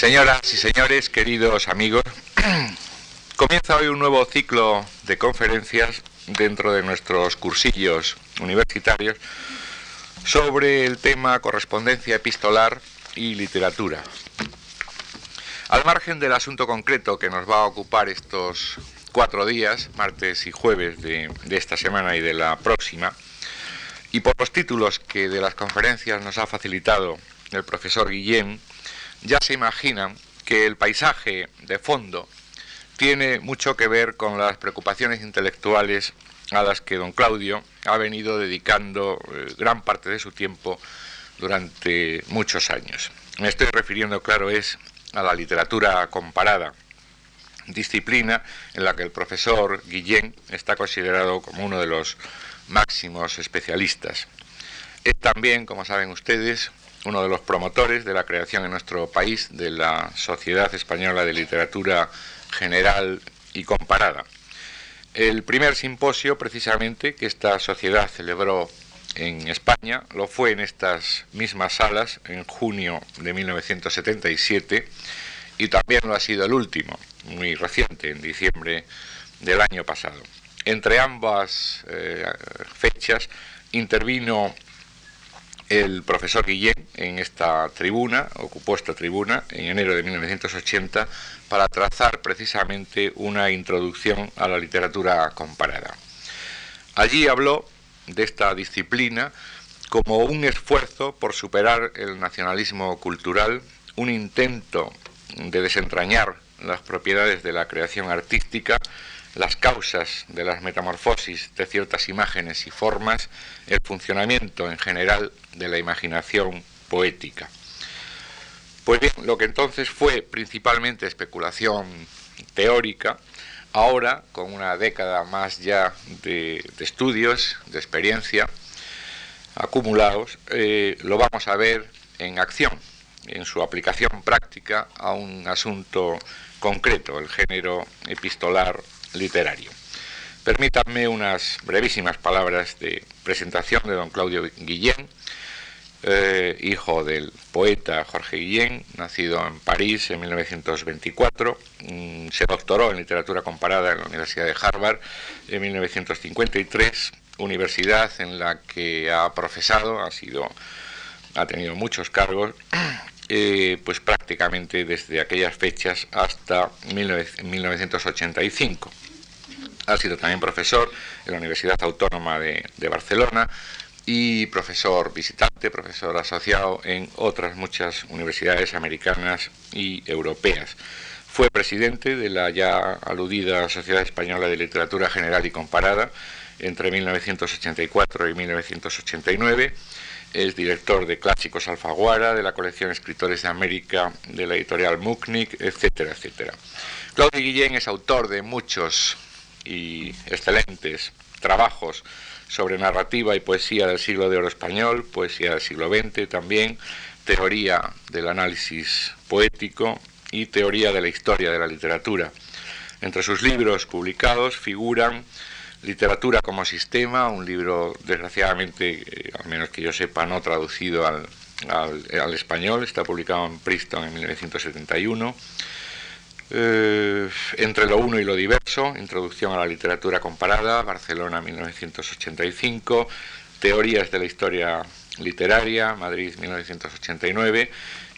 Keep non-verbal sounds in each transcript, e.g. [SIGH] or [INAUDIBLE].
Señoras y señores, queridos amigos, [CLEARS THROAT] comienza hoy un nuevo ciclo de conferencias dentro de nuestros cursillos universitarios sobre el tema correspondencia epistolar y literatura. Al margen del asunto concreto que nos va a ocupar estos cuatro días, martes y jueves de, esta semana y de la próxima, y por los títulos que de las conferencias nos ha facilitado el profesor Guillén, ya se imaginan que el paisaje de fondo tiene mucho que ver con las preocupaciones intelectuales a las que don Claudio ha venido dedicando eh, gran parte de su tiempo durante muchos años. Me estoy refiriendo, claro, es a la literatura comparada, disciplina en la que el profesor Guillén está considerado como uno de los máximos especialistas. Es también, como saben ustedes, uno de los promotores de la creación en nuestro país de la Sociedad Española de Literatura General y Comparada. El primer simposio, precisamente, que esta sociedad celebró en España, lo fue en estas mismas salas en junio de 1977 y también lo ha sido el último, muy reciente, en diciembre del año pasado. Entre ambas eh, fechas intervino el profesor Guillén en esta tribuna, ocupó esta tribuna en enero de 1980 para trazar precisamente una introducción a la literatura comparada. Allí habló de esta disciplina como un esfuerzo por superar el nacionalismo cultural, un intento de desentrañar las propiedades de la creación artística, las causas de las metamorfosis de ciertas imágenes y formas, el funcionamiento en general de la imaginación poética. Pues bien, lo que entonces fue principalmente especulación teórica, ahora, con una década más ya de, estudios, de experiencia acumulados, eh, lo vamos a ver en acción, en su aplicación práctica a un asunto concreto, el género epistolar literario. Permítanme unas brevísimas palabras de presentación de don Claudio Guillén, eh, hijo del poeta Jorge Guillén, nacido en París en 1924. Mm, se doctoró en literatura comparada en la Universidad de Harvard en 1953, universidad en la que ha profesado, ha sido ha tenido muchos cargos eh, pues prácticamente desde aquellas fechas hasta 1985. Ha sido también profesor en la Universidad Autónoma de, Barcelona y profesor visitante, profesor asociado en otras muchas universidades americanas y europeas. Fue presidente de la ya aludida Sociedad Española de Literatura General y Comparada entre 1984 y 1989 es director de Clásicos Alfaguara, de la colección Escritores de América, de la editorial Mucknick, etcétera, etcétera. Claudio Guillén es autor de muchos y excelentes trabajos sobre narrativa y poesía del siglo de oro español, poesía del siglo XX también, teoría del análisis poético y teoría de la historia de la literatura. Entre sus libros publicados figuran Literatura como Sistema, un libro desgraciadamente, eh, al menos que yo sepa, no traducido al, español, está publicado en Princeton en 1971. Eh, entre lo uno y lo diverso, Introducción a la literatura comparada, Barcelona 1985, Teorías de la historia literaria, Madrid 1989,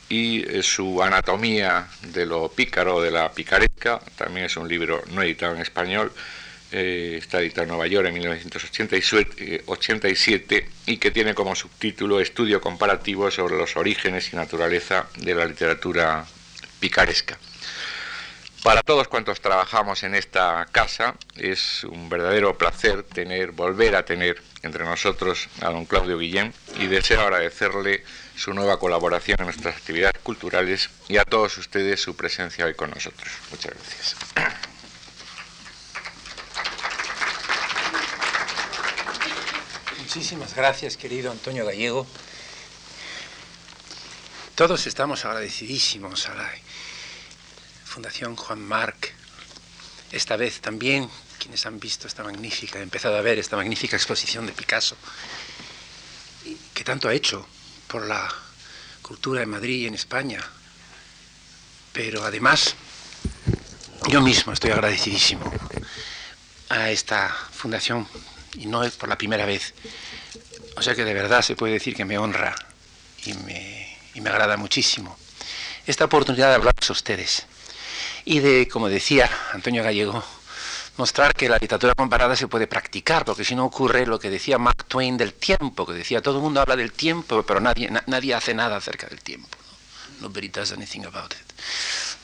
y eh, su Anatomía de lo pícaro, de la picaresca, también es un libro no editado en español, eh, está editado en Nueva York en 1987 eh, y que tiene como subtítulo Estudio comparativo sobre los orígenes y naturaleza de la literatura picaresca. Para todos cuantos trabajamos en esta casa es un verdadero placer tener, volver a tener entre nosotros a don Claudio Guillén y deseo agradecerle su nueva colaboración en nuestras actividades culturales y a todos ustedes su presencia hoy con nosotros. Muchas gracias. Muchísimas gracias, querido Antonio Gallego. Todos estamos agradecidísimos a la Fundación Juan Marc. Esta vez también, quienes han visto esta magnífica, han empezado a ver esta magnífica exposición de Picasso, que tanto ha hecho por la cultura en Madrid y en España. pero además yo mismo estoy agradecidísimo a esta fundación y no es por la primera vez. O sea que de verdad se puede decir que me honra y me, y me agrada muchísimo esta oportunidad de hablar a ustedes y de, como decía Antonio Gallego, mostrar que la literatura comparada se puede practicar, porque si no ocurre lo que decía Mark Twain del tiempo, que decía todo el mundo habla del tiempo, pero nadie, nadie hace nada acerca del tiempo. ¿no? Nobody does anything about it.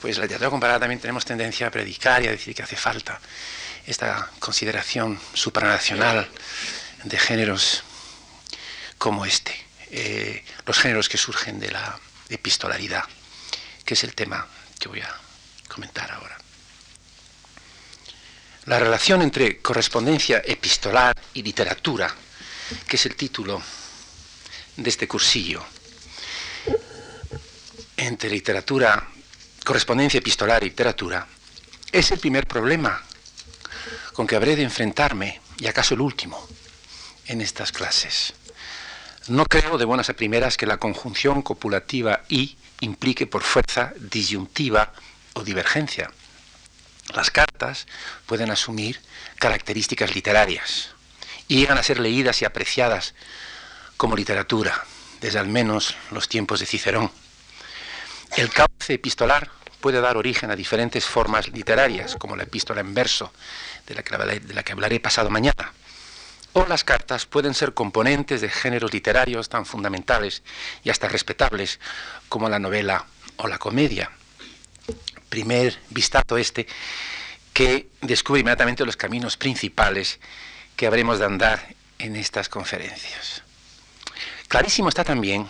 Pues la literatura comparada también tenemos tendencia a predicar y a decir que hace falta esta consideración supranacional de géneros como este, eh, los géneros que surgen de la epistolaridad, que es el tema que voy a comentar ahora. La relación entre correspondencia epistolar y literatura, que es el título de este cursillo, entre literatura, correspondencia epistolar y literatura, es el primer problema con que habré de enfrentarme, y acaso el último, en estas clases. No creo de buenas a primeras que la conjunción copulativa y implique por fuerza disyuntiva o divergencia. Las cartas pueden asumir características literarias y llegan a ser leídas y apreciadas como literatura, desde al menos los tiempos de Cicerón. El cauce epistolar puede dar origen a diferentes formas literarias, como la epístola en verso, de la que hablaré, pasado mañana. O las cartas pueden ser componentes de géneros literarios tan fundamentales y hasta respetables como la novela o la comedia primer vistazo este que descubre inmediatamente los caminos principales que habremos de andar en estas conferencias. Clarísimo está también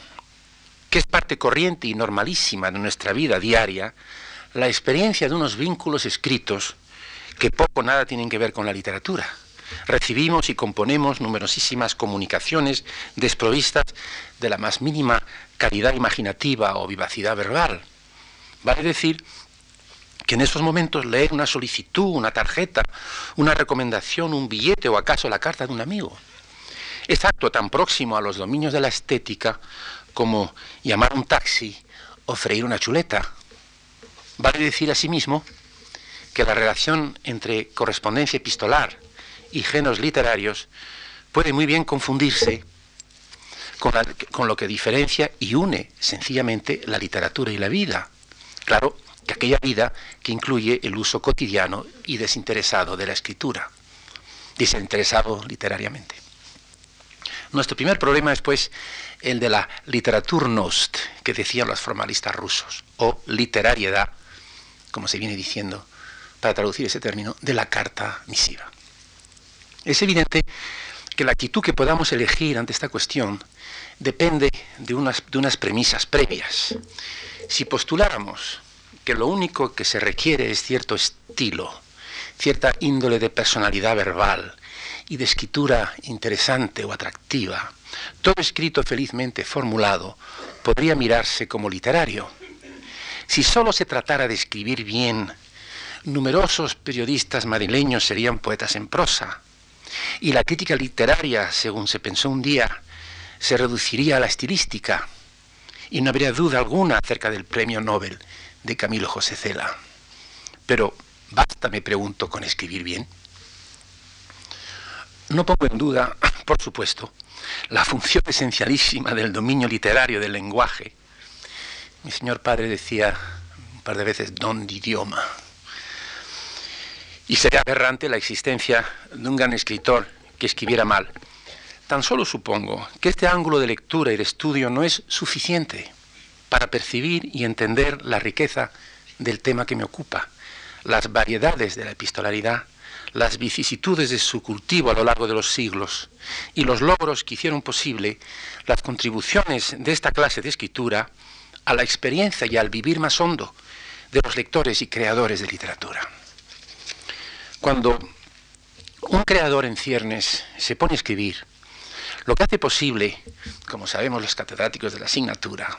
que es parte corriente y normalísima de nuestra vida diaria la experiencia de unos vínculos escritos que poco o nada tienen que ver con la literatura. Recibimos y componemos numerosísimas comunicaciones desprovistas de la más mínima calidad imaginativa o vivacidad verbal. Vale decir que en esos momentos leer una solicitud, una tarjeta, una recomendación, un billete o acaso la carta de un amigo es acto tan próximo a los dominios de la estética como llamar un taxi o freír una chuleta. Vale decir asimismo que la relación entre correspondencia epistolar y géneros literarios puede muy bien confundirse con, con, lo que diferencia y une sencillamente la literatura y la vida. Claro, que aquella vida que incluye el uso cotidiano y desinteresado de la escritura, desinteresado literariamente. Nuestro primer problema es pues el de la literaturnost, que decían los formalistas rusos, o literariedad, como se viene diciendo, para traducir ese término, de la carta misiva. Es evidente que la actitud que podamos elegir ante esta cuestión depende de unas, de unas premisas previas. Si postuláramos que lo único que se requiere es cierto estilo, cierta índole de personalidad verbal y de escritura interesante o atractiva. Todo escrito felizmente formulado podría mirarse como literario. Si solo se tratara de escribir bien, numerosos periodistas madrileños serían poetas en prosa. Y la crítica literaria, según se pensó un día, se reduciría a la estilística. Y no habría duda alguna acerca del premio Nobel de Camilo José Cela. Pero, ¿basta, me pregunto, con escribir bien? No pongo en duda, por supuesto, la función esencialísima del dominio literario del lenguaje. Mi señor padre decía un par de veces don de idioma. Y sería aberrante la existencia de un gran escritor que escribiera mal. Tan solo supongo que este ángulo de lectura y de estudio no es suficiente para percibir y entender la riqueza del tema que me ocupa, las variedades de la epistolaridad, las vicisitudes de su cultivo a lo largo de los siglos y los logros que hicieron posible las contribuciones de esta clase de escritura a la experiencia y al vivir más hondo de los lectores y creadores de literatura. Cuando un creador en ciernes se pone a escribir, lo que hace posible, como sabemos los catedráticos de la asignatura,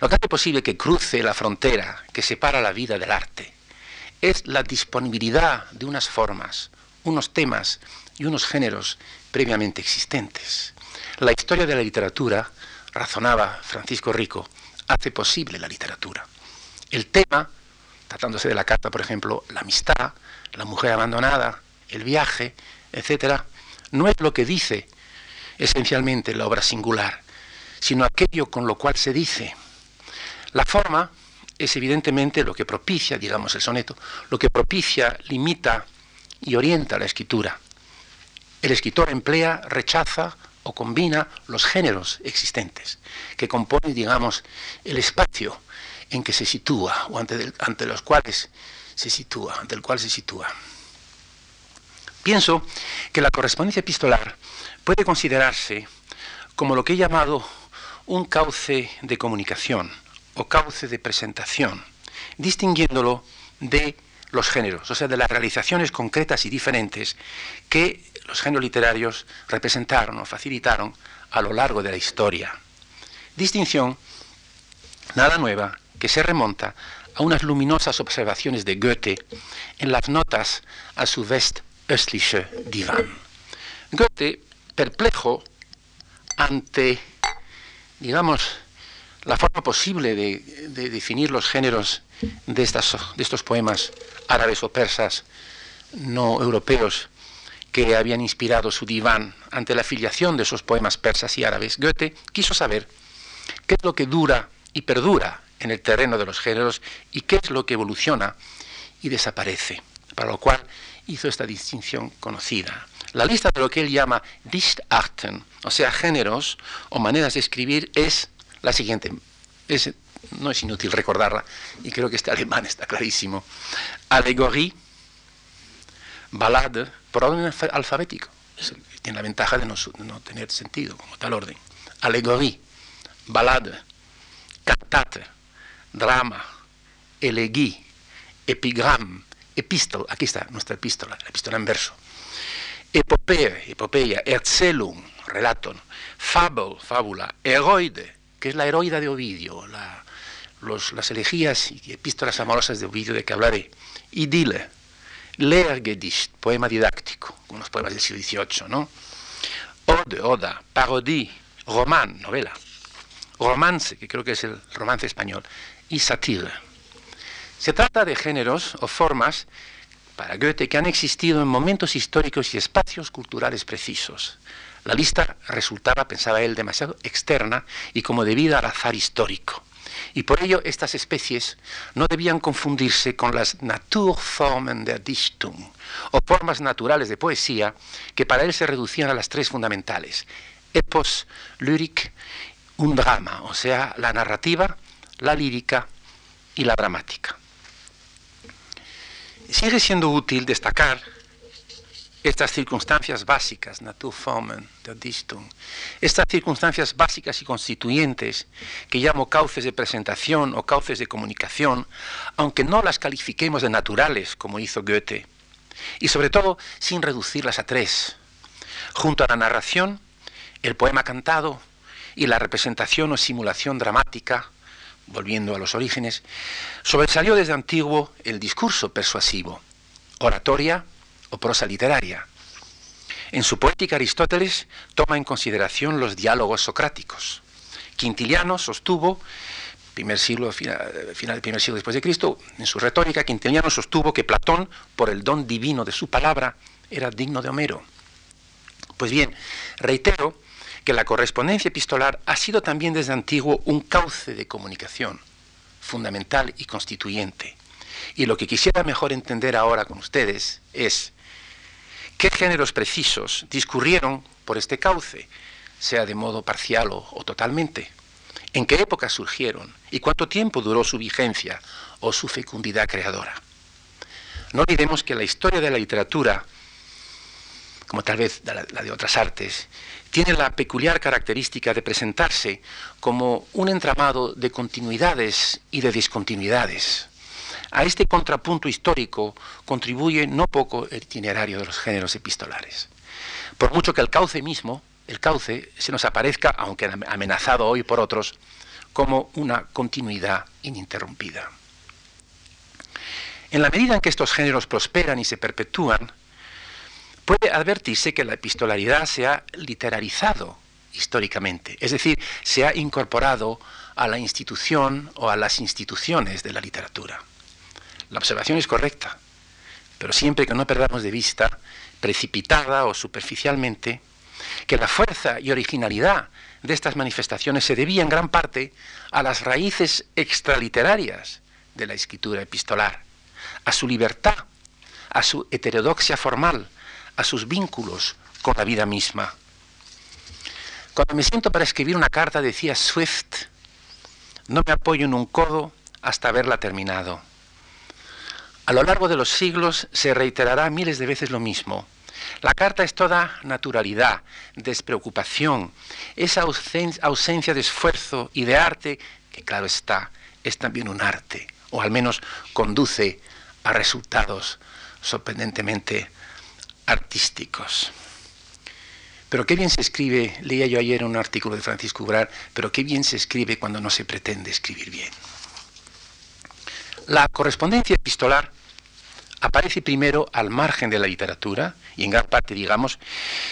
lo que hace posible que cruce la frontera que separa la vida del arte es la disponibilidad de unas formas, unos temas y unos géneros previamente existentes. La historia de la literatura, razonaba Francisco Rico, hace posible la literatura. El tema tratándose de la carta, por ejemplo, la amistad, la mujer abandonada, el viaje, etc., no es lo que dice esencialmente la obra singular, sino aquello con lo cual se dice. La forma es evidentemente lo que propicia, digamos, el soneto, lo que propicia, limita y orienta la escritura. El escritor emplea, rechaza o combina los géneros existentes, que componen, digamos, el espacio en que se sitúa o ante, ante los cuales se sitúa, ante el cual se sitúa. Pienso que la correspondencia epistolar puede considerarse como lo que he llamado un cauce de comunicación o cauce de presentación, distinguiéndolo de los géneros, o sea, de las realizaciones concretas y diferentes que los géneros literarios representaron o facilitaron a lo largo de la historia. Distinción nada nueva que se remonta a unas luminosas observaciones de Goethe en las notas a su West-Östliche Divan. Goethe, perplejo ante, digamos, la forma posible de, definir los géneros de, estas, de estos poemas árabes o persas no europeos que habían inspirado su diván ante la afiliación de esos poemas persas y árabes, Goethe quiso saber qué es lo que dura y perdura en el terreno de los géneros y qué es lo que evoluciona y desaparece, para lo cual hizo esta distinción conocida. La lista de lo que él llama Dichtarten, o sea, géneros o maneras de escribir, es la siguiente. no es inútil recordarla, y creo que este alemán está clarísimo. Alegoría, ballade, por orden alfabético. Tiene la ventaja de no, tener sentido como tal orden. Alegoría, ballade, cantate, drama, elegí, epigram, epístola, aquí está nuestra epístola, la epístola en verso, epopea, epopeya, erzählung, relato, fabel, fábula, heroide, que es la heroida de Ovidio, las elegías y epístolas amorosas de Ovidio de que hablaré, idile, Lehrgedicht, poema didáctico, unos poemas del siglo XVIII, ¿no? Ode, oda, parodie, román, novela, romance, que creo que es el romance español, y satire. Se trata de géneros o formas para Goethe que han existido en momentos históricos y espacios culturales precisos. La lista resultaba, pensaba él, demasiado externa y como debida al azar histórico. Y por ello estas especies no debían confundirse con las Naturformen der Dichtung, o formas naturales de poesía que para él se reducían a las tres fundamentales, epos, lyric, un drama, o sea, la narrativa, la lírica y la dramática. Sigue siendo útil destacar estas circunstancias básicas, Naturformen der Dichtung, estas circunstancias básicas y constituyentes que llamo cauces de presentación o cauces de comunicación, aunque no las califiquemos de naturales como hizo Goethe, y sobre todo sin reducirlas a tres. Junto a la narración, el poema cantado y la representación o simulación dramática, volviendo a los orígenes, sobresalió desde antiguo el discurso persuasivo, oratoria o prosa literaria. En su poética Aristóteles toma en consideración los diálogos socráticos. Quintiliano sostuvo, primer siglo, final, del primer siglo después de Cristo, en su retórica, Quintiliano sostuvo que Platón, por el don divino de su palabra, era digno de Homero. Pues bien, reitero que la correspondencia epistolar ha sido también desde antiguo un cauce de comunicación fundamental y constituyente. Y lo que quisiera mejor entender ahora con ustedes es qué géneros precisos discurrieron por este cauce, sea de modo parcial o, totalmente, en qué época surgieron y cuánto tiempo duró su vigencia o su fecundidad creadora. No olvidemos que la historia de la literatura, como tal vez la de otras artes, tiene la peculiar característica de presentarse como un entramado de continuidades y de discontinuidades. A este contrapunto histórico contribuye no poco el itinerario de los géneros epistolares. Por mucho que el cauce mismo, el cauce, se nos aparezca, aunque amenazado hoy por otros, como una continuidad ininterrumpida. En la medida en que estos géneros prosperan y se perpetúan, puede advertirse que la epistolaridad se ha literarizado históricamente, es decir, se ha incorporado a la institución o a las instituciones de la literatura. La observación es correcta, pero siempre que no perdamos de vista, precipitada o superficialmente, que la fuerza y originalidad de estas manifestaciones se debía en gran parte a las raíces extraliterarias de la escritura epistolar, a su libertad, a su heterodoxia formal, a sus vínculos con la vida misma. Cuando me siento para escribir una carta, decía Swift, no me apoyo en un codo hasta haberla terminado. A lo largo de los siglos se reiterará miles de veces lo mismo. La carta es toda naturalidad, despreocupación, esa ausencia de esfuerzo y de arte, que claro está, es también un arte, o al menos conduce a resultados sorprendentemente artísticos. Pero qué bien se escribe, leía yo ayer un artículo de Francisco Ubrar, pero qué bien se escribe cuando no se pretende escribir bien. La correspondencia epistolar aparece primero al margen de la literatura y en gran parte digamos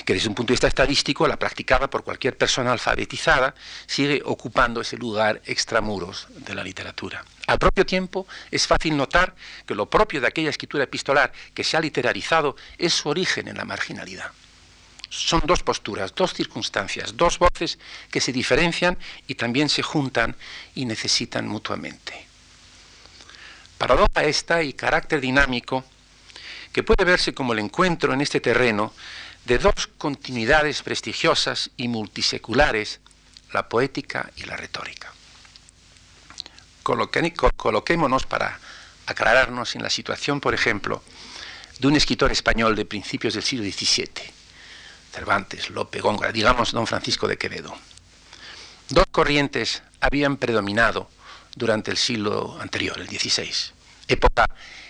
que desde un punto de vista estadístico la practicada por cualquier persona alfabetizada sigue ocupando ese lugar extramuros de la literatura. Al propio tiempo es fácil notar que lo propio de aquella escritura epistolar que se ha literarizado es su origen en la marginalidad. Son dos posturas, dos circunstancias, dos voces que se diferencian y también se juntan y necesitan mutuamente. Paradoja esta y carácter dinámico que puede verse como el encuentro en este terreno de dos continuidades prestigiosas y multiseculares, la poética y la retórica. Coloquémonos para aclararnos en la situación, por ejemplo, de un escritor español de principios del siglo XVII, Cervantes, Lope, Góngora, digamos don Francisco de Quevedo. Dos corrientes habían predominado durante el siglo anterior, el XVI, época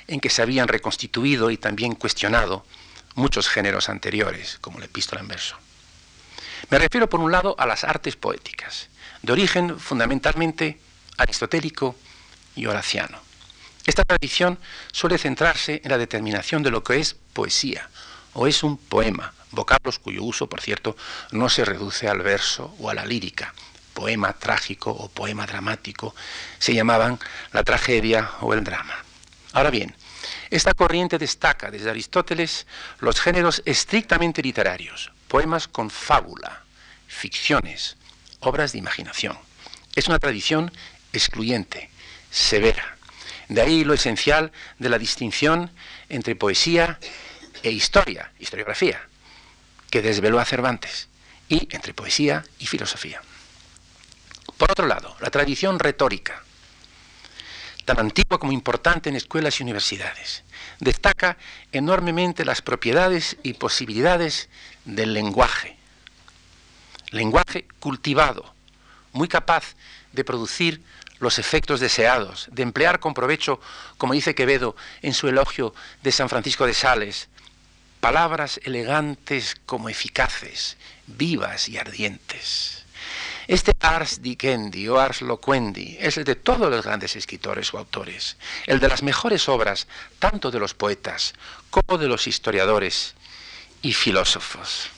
en que se habían reconstituido y también cuestionado muchos géneros anteriores, como la epístola en verso. Me refiero, por un lado, a las artes poéticas, de origen fundamentalmente aristotélico y horaciano. Esta tradición suele centrarse en la determinación de lo que es poesía o es un poema, vocablos cuyo uso, por cierto, no se reduce al verso o a la lírica, poema trágico o poema dramático, se llamaban la tragedia o el drama. Ahora bien, esta corriente destaca desde Aristóteles los géneros estrictamente literarios, poemas con fábula, ficciones, obras de imaginación. Es una tradición excluyente, severa. De ahí lo esencial de la distinción entre poesía e historia, historiografía, que desveló a Cervantes, y entre poesía y filosofía. Por otro lado, la tradición retórica, tan antigua como importante en escuelas y universidades, destaca enormemente las propiedades y posibilidades del lenguaje. Lenguaje cultivado, muy capaz de producir los efectos deseados, de emplear con provecho, como dice Quevedo en su elogio de San Francisco de Sales, palabras elegantes como eficaces, vivas y ardientes. Este ars dicendi o ars loquendi es el de todos los grandes escritores o autores, el de las mejores obras, tanto de los poetas como de los historiadores y filósofos.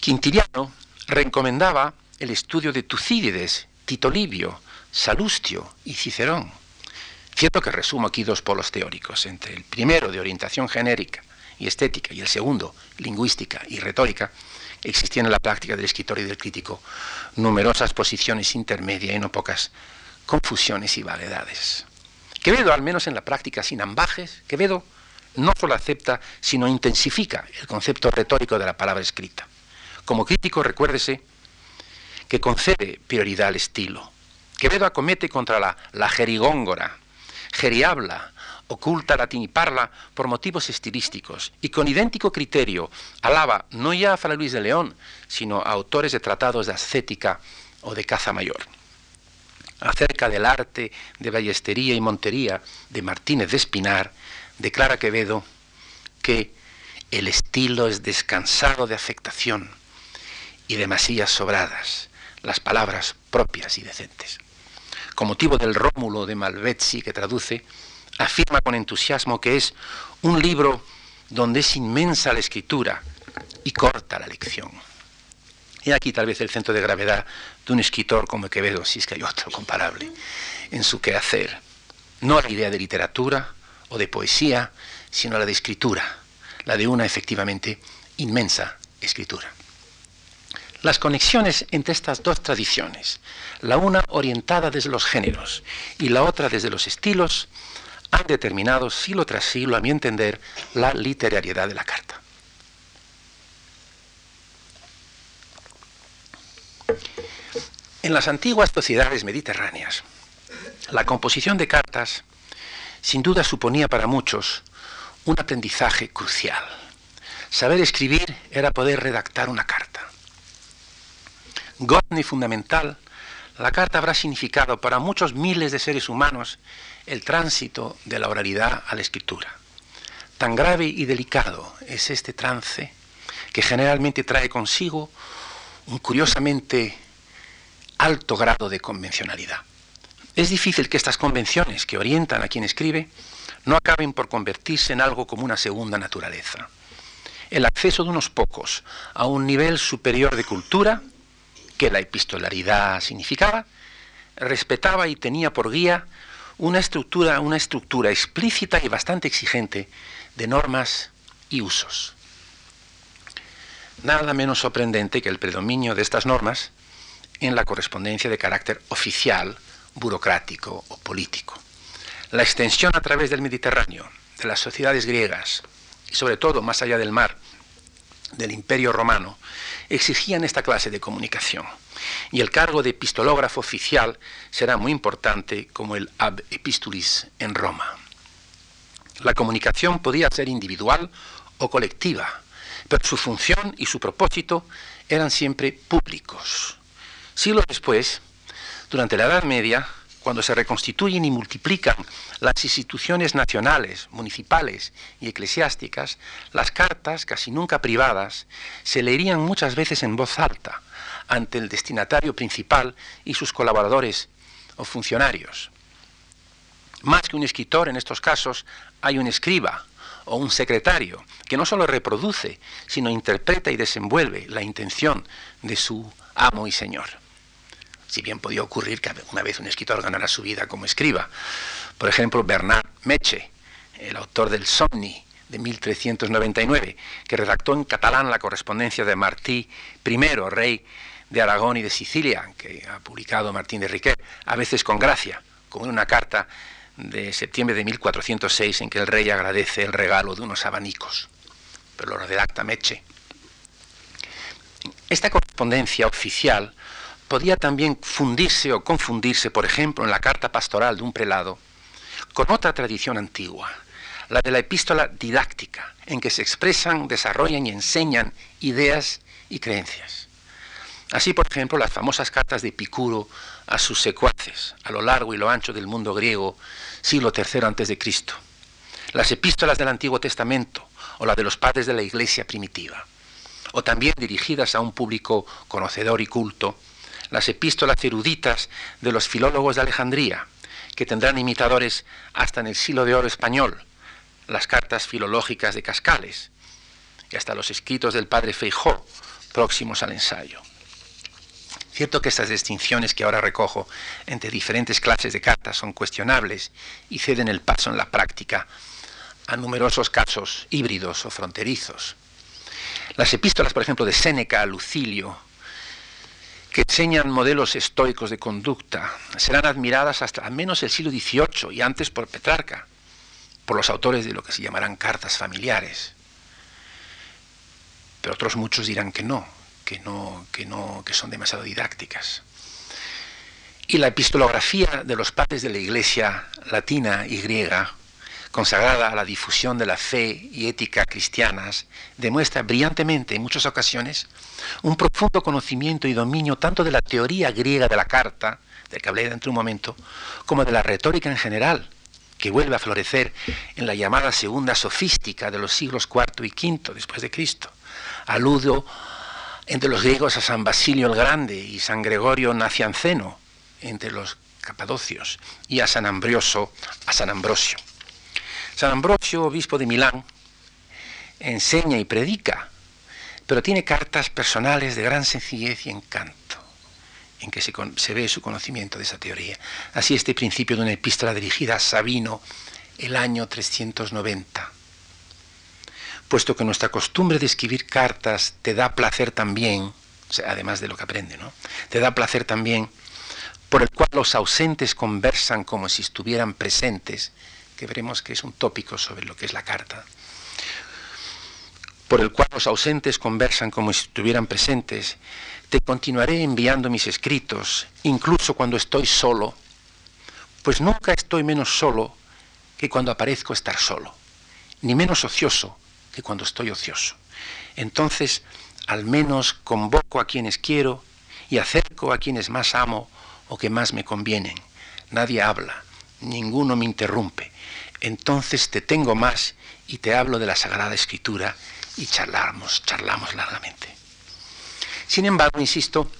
Quintiliano recomendaba el estudio de Tucídides, Tito Livio, Salustio y Cicerón. Cierto que resumo aquí dos polos teóricos, entre el primero de orientación genérica y estética y el segundo, lingüística y retórica, existían en la práctica del escritor y del crítico numerosas posiciones intermedias y no pocas confusiones y vaguedades. Quevedo, al menos en la práctica sin ambajes, Quevedo no solo acepta, sino intensifica el concepto retórico de la palabra escrita. Como crítico, recuérdese que concede prioridad al estilo. Quevedo acomete contra la, la jerigóngora, geriabla, oculta parla por motivos estilísticos y con idéntico criterio alaba no ya a Fray Luis de León, sino a autores de tratados de ascética o de caza mayor. Acerca del arte de ballestería y montería de Martínez de Espinar, declara Quevedo que el estilo es descansado de afectación y de masías sobradas, las palabras propias y decentes. Con motivo del Rómulo de Malvezzi que traduce, afirma con entusiasmo que es un libro donde es inmensa la escritura y corta la lección. Y aquí tal vez el centro de gravedad de un escritor como Quevedo, si es que hay otro comparable, en su quehacer. no la idea de literatura o de poesía, sino la de escritura, la de una efectivamente inmensa escritura. Las conexiones entre estas dos tradiciones, la una orientada desde los géneros y la otra desde los estilos, han determinado siglo tras siglo, a mi entender, la literariedad de la carta. En las antiguas sociedades mediterráneas, la composición de cartas sin duda suponía para muchos un aprendizaje crucial. Saber escribir era poder redactar una carta. Godni fundamental, la carta habrá significado para muchos miles de seres humanos el tránsito de la oralidad a la escritura. Tan grave y delicado es este trance que generalmente trae consigo un curiosamente alto grado de convencionalidad. Es difícil que estas convenciones que orientan a quien escribe no acaben por convertirse en algo como una segunda naturaleza. El acceso de unos pocos a un nivel superior de cultura, que la epistolaridad significaba, respetaba y tenía por guía una estructura, una estructura explícita y bastante exigente de normas y usos. Nada menos sorprendente que el predominio de estas normas en la correspondencia de carácter oficial, burocrático o político. La extensión a través del Mediterráneo de las sociedades griegas y sobre todo más allá del mar del Imperio Romano exigían esta clase de comunicación y el cargo de epistológrafo oficial será muy importante como el ab epistulis en Roma. La comunicación podía ser individual o colectiva, pero su función y su propósito eran siempre públicos. Siglos después, durante la Edad Media, cuando se reconstituyen y multiplican las instituciones nacionales, municipales y eclesiásticas, las cartas, casi nunca privadas, se leerían muchas veces en voz alta, ante el destinatario principal y sus colaboradores o funcionarios. Más que un escritor en estos casos, hay un escriba o un secretario que no solo reproduce, sino interpreta y desenvuelve la intención de su amo y señor. Si bien podía ocurrir que una vez un escritor ganara su vida como escriba. Por ejemplo, Bernard Meche, el autor del Somni de 1399, que redactó en catalán la correspondencia de Martí I, rey de Aragón y de Sicilia, que ha publicado Martín de Riquet, a veces con gracia, como en una carta de septiembre de 1406 en que el rey agradece el regalo de unos abanicos, pero lo redacta Meche. Esta correspondencia oficial podía también fundirse o confundirse, por ejemplo, en la carta pastoral de un prelado, con otra tradición antigua, la de la epístola didáctica, en que se expresan, desarrollan y enseñan ideas y creencias. Así, por ejemplo, las famosas cartas de Epicuro a sus secuaces a lo largo y lo ancho del mundo griego, siglo III a.C., las epístolas del Antiguo Testamento o la de los padres de la Iglesia primitiva, o también dirigidas a un público conocedor y culto, las epístolas eruditas de los filólogos de Alejandría, que tendrán imitadores hasta en el siglo de oro español, las cartas filológicas de Cascales, y hasta los escritos del padre Feijó, próximos al ensayo. Cierto que estas distinciones que ahora recojo entre diferentes clases de cartas son cuestionables y ceden el paso en la práctica a numerosos casos híbridos o fronterizos. Las epístolas, por ejemplo, de Séneca a Lucilio, que enseñan modelos estoicos de conducta, serán admiradas hasta al menos el siglo XVIII y antes por Petrarca, por los autores de lo que se llamarán cartas familiares. Pero otros muchos dirán que no, que, no, que, no, que son demasiado didácticas. Y la epistolografía de los padres de la Iglesia latina y griega, consagrada a la difusión de la fe y ética cristianas, demuestra brillantemente en muchas ocasiones un profundo conocimiento y dominio tanto de la teoría griega de la carta, del que hablé dentro de un momento, como de la retórica en general, que vuelve a florecer en la llamada segunda sofística de los siglos IV y V después de Cristo. Aludo entre los griegos a San Basilio el Grande y San Gregorio Nacianceno, entre los capadocios, y a San Ambrioso, a San Ambrosio. San Ambrosio, obispo de Milán, enseña y predica, pero tiene cartas personales de gran sencillez y encanto. en que se, ve su conocimiento de esa teoría. Así este principio de una epístola dirigida a Sabino el año 390. Puesto que nuestra costumbre de escribir cartas te da placer también, además de lo que aprende, ¿no? Te da placer también, por el cual los ausentes conversan como si estuvieran presentes, que veremos que es un tópico sobre lo que es la carta, por el cual los ausentes conversan como si estuvieran presentes, te continuaré enviando mis escritos, incluso cuando estoy solo, pues nunca estoy menos solo que cuando aparezco estar solo, ni menos ocioso que cuando estoy ocioso. Entonces, al menos convoco a quienes quiero y acerco a quienes más amo o que más me convienen. Nadie habla, ninguno me interrumpe. Entonces te tengo más y te hablo de la Sagrada Escritura y charlamos, charlamos largamente. Sin embargo, insisto,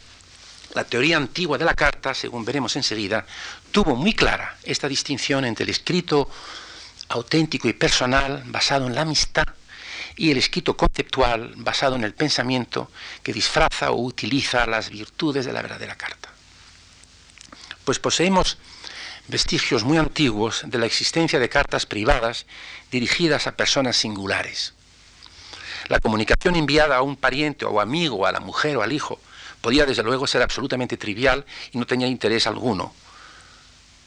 la teoría antigua de la carta, según veremos enseguida, tuvo muy clara esta distinción entre el escrito auténtico y personal basado en la amistad y el escrito conceptual basado en el pensamiento que disfraza o utiliza las virtudes de la verdadera carta. Pues poseemos vestigios muy antiguos de la existencia de cartas privadas dirigidas a personas singulares. La comunicación enviada a un pariente o amigo, a la mujer o al hijo, podía desde luego ser absolutamente trivial y no tenía interés alguno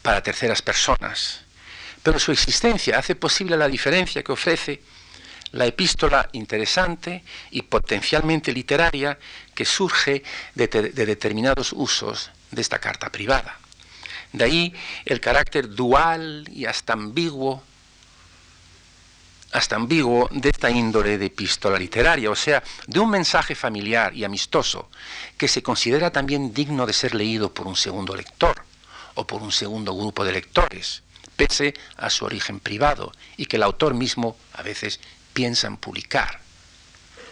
para terceras personas. Pero su existencia hace posible la diferencia que ofrece la epístola interesante y potencialmente literaria que surge de, de, determinados usos de esta carta privada. De ahí el carácter dual y hasta ambiguo hasta ambiguo de esta índole de epístola literaria, o sea, de un mensaje familiar y amistoso que se considera también digno de ser leído por un segundo lector o por un segundo grupo de lectores, pese a su origen privado y que el autor mismo a veces piensa en publicar,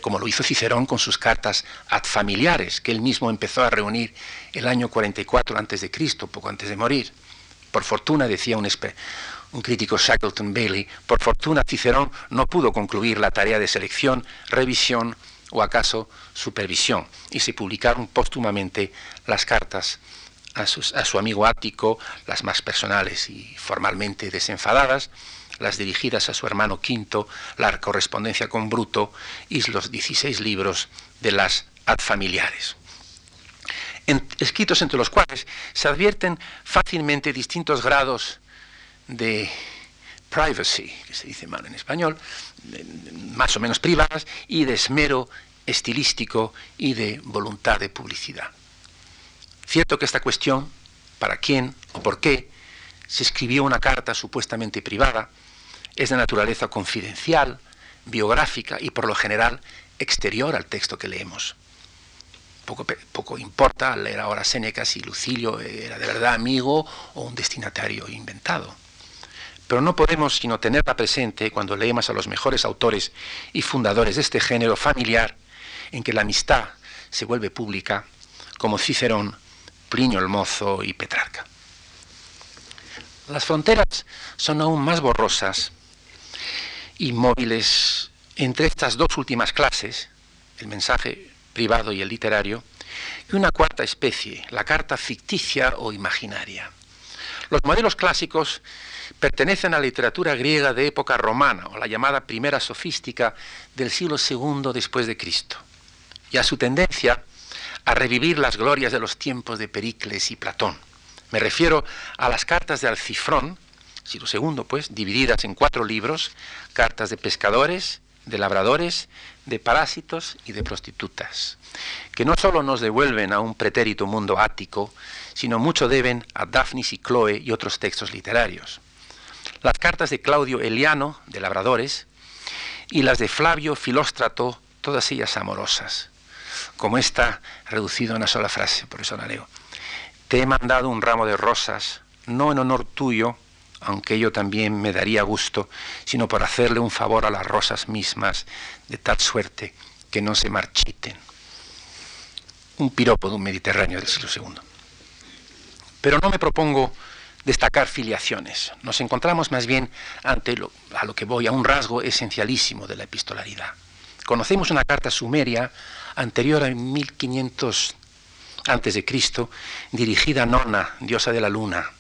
como lo hizo Cicerón con sus cartas ad familiares, que él mismo empezó a reunir el año 44 a.C., poco antes de morir. Por fortuna, decía un, un crítico Shackleton Bailey, por fortuna Cicerón no pudo concluir la tarea de selección, revisión o acaso supervisión, y se publicaron póstumamente las cartas a, su amigo Ático, las más personales y formalmente desenfadadas, las dirigidas a su hermano Quinto, la correspondencia con Bruto y los 16 libros de las ad familiares. escritos entre los cuales se advierten fácilmente distintos grados de privacy, que se dice mal en español, más o menos privadas, y de esmero estilístico y de voluntad de publicidad. Cierto que esta cuestión, para quién o por qué se escribió una carta supuestamente privada, es de naturaleza confidencial, biográfica y por lo general exterior al texto que leemos. Poco, poco importa leer ahora Séneca si Lucilio era de verdad amigo o un destinatario inventado. Pero no podemos sino tenerla presente cuando leemos a los mejores autores y fundadores de este género familiar en que la amistad se vuelve pública, como Cicerón, Plinio el Mozo y Petrarca. Las fronteras son aún más borrosas y móviles entre estas dos últimas clases, el mensaje privado y el literario, y una cuarta especie, la carta ficticia o imaginaria. Los modelos clásicos pertenecen a la literatura griega de época romana, o la llamada primera sofística del siglo II después de Cristo, y a su tendencia a revivir las glorias de los tiempos de Pericles y Platón. Me refiero a las cartas de Alcifrón, siglo II, pues, divididas en cuatro libros, cartas de pescadores, de labradores, de parásitos y de prostitutas, que no solo nos devuelven a un pretérito mundo ático, sino mucho deben a Daphnis y Chloe y otros textos literarios las cartas de Claudio Eliano, de Labradores, y las de Flavio Filóstrato, todas ellas amorosas, como esta reducido a una sola frase, por eso la leo. Te he mandado un ramo de rosas, no en honor tuyo, aunque yo también me daría gusto, sino por hacerle un favor a las rosas mismas, de tal suerte que no se marchiten. Un piropo de un Mediterráneo del siglo II. Pero no me propongo destacar filiaciones. Nos encontramos más bien ante lo, a lo que voy, a un rasgo esencialísimo de la epistolaridad. Conocemos una carta sumeria anterior a 1500 antes de Cristo, dirigida a Nona, diosa de la luna,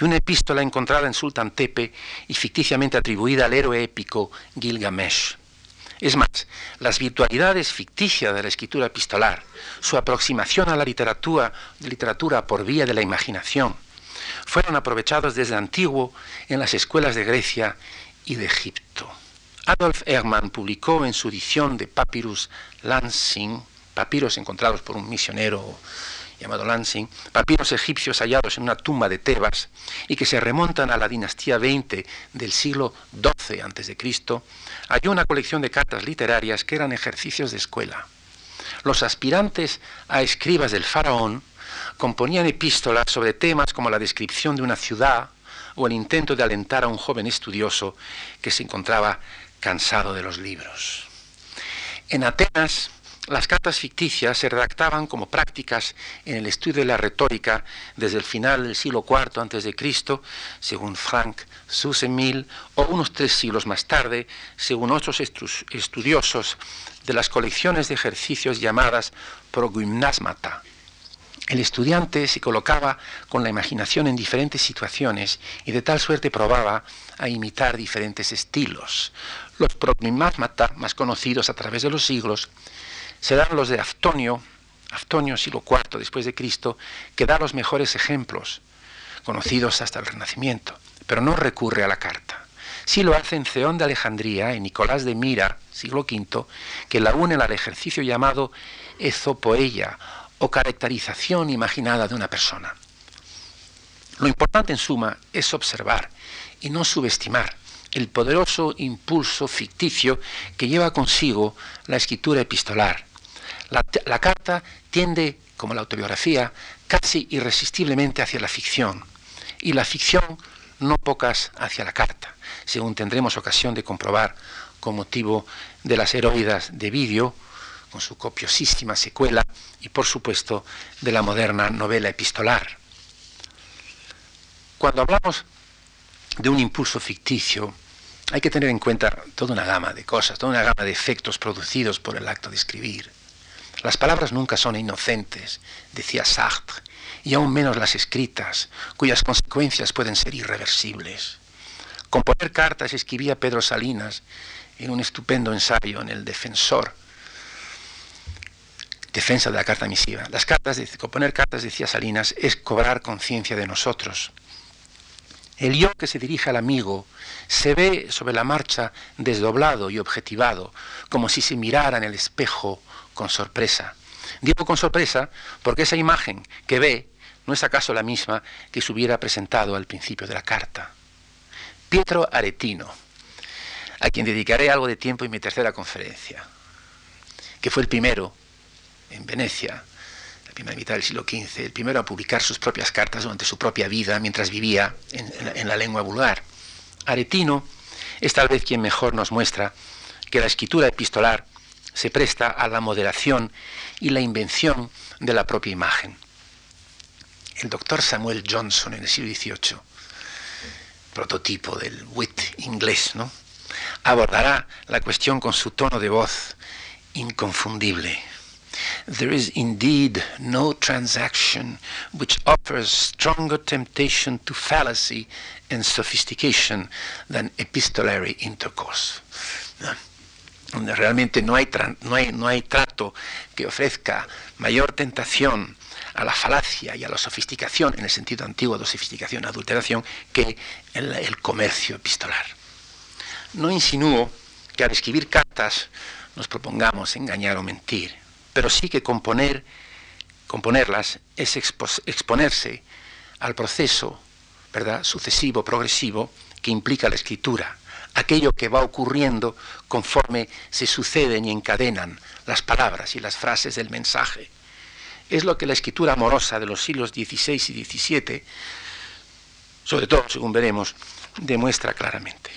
y una epístola encontrada en Sultan Tepe y ficticiamente atribuida al héroe épico Gilgamesh. Es más, las virtualidades ficticias de la escritura epistolar, su aproximación a la literatura, literatura por vía de la imaginación, fueron aprovechados desde antiguo en las escuelas de Grecia y de Egipto. Adolf Erman publicó en su edición de Papyrus Lansing, papiros encontrados por un misionero llamado Lansing, papiros egipcios hallados en una tumba de Tebas y que se remontan a la dinastía XX del siglo XII a.C., halló una colección de cartas literarias que eran ejercicios de escuela. Los aspirantes a escribas del faraón componían epístolas sobre temas como la descripción de una ciudad o el intento de alentar a un joven estudioso que se encontraba cansado de los libros. En Atenas, las cartas ficticias se redactaban como prácticas en el estudio de la retórica desde el final del siglo IV a.C., según Frank Susemil, o unos tres siglos más tarde, según otros estudiosos de las colecciones de ejercicios llamadas progymnasmata. El estudiante se colocaba con la imaginación en diferentes situaciones y de tal suerte probaba a imitar diferentes estilos. Los progymnasmata más conocidos a través de los siglos serán los de Aftonio, Aftonio siglo IV después de Cristo, que da los mejores ejemplos, conocidos hasta el Renacimiento, pero no recurre a la carta. Sí lo hacen Ceón de Alejandría y Nicolás de Mira, siglo V, que la unen al ejercicio llamado ezopoeia o caracterización imaginada de una persona. Lo importante en suma es observar y no subestimar el poderoso impulso ficticio que lleva consigo la escritura epistolar. La, carta tiende, como la autobiografía, casi irresistiblemente hacia la ficción y la ficción no pocas hacia la carta, según tendremos ocasión de comprobar con motivo de las heroídas de vídeo, con su copiosísima secuela, y por supuesto de la moderna novela epistolar. Cuando hablamos de un impulso ficticio, hay que tener en cuenta toda una gama de cosas, toda una gama de efectos producidos por el acto de escribir. Las palabras nunca son inocentes, decía Sartre, y aún menos las escritas, cuyas consecuencias pueden ser irreversibles. Componer cartas escribía Pedro Salinas en un estupendo ensayo en El Defensor, defensa de la carta misiva. Las cartas, componer cartas, decía Salinas, es cobrar conciencia de nosotros. El yo que se dirige al amigo se ve sobre la marcha desdoblado y objetivado, como si se mirara en el espejo con sorpresa. Digo con sorpresa porque esa imagen que ve no es acaso la misma que se hubiera presentado al principio de la carta. Pietro Aretino, a quien dedicaré algo de tiempo en mi tercera conferencia, que fue el primero en Venecia, la primera mitad del siglo XV, el primero a publicar sus propias cartas durante su propia vida mientras vivía en, la, lengua vulgar. Aretino es tal vez quien mejor nos muestra que la escritura epistolar se presta a la moderación y la invención de la propia imagen. El doctor Samuel Johnson en el siglo XVIII, prototipo del wit inglés, ¿no? abordará la cuestión con su tono de voz inconfundible. There is indeed no transaction which offers stronger temptation to fallacy and sophistication than epistolary intercourse. Donde realmente no hay, no, hay, no hay trato que ofrezca mayor tentación a la falacia y a la sofisticación, en el sentido antiguo de sofisticación, adulteración, que el, comercio epistolar. No insinúo que al escribir cartas nos propongamos engañar o mentir pero sí que componer, componerlas es exponerse al proceso ¿verdad? sucesivo, progresivo, que implica la escritura, aquello que va ocurriendo conforme se suceden y encadenan las palabras y las frases del mensaje. Es lo que la escritura amorosa de los siglos XVI y XVII, sobre todo según veremos, demuestra claramente.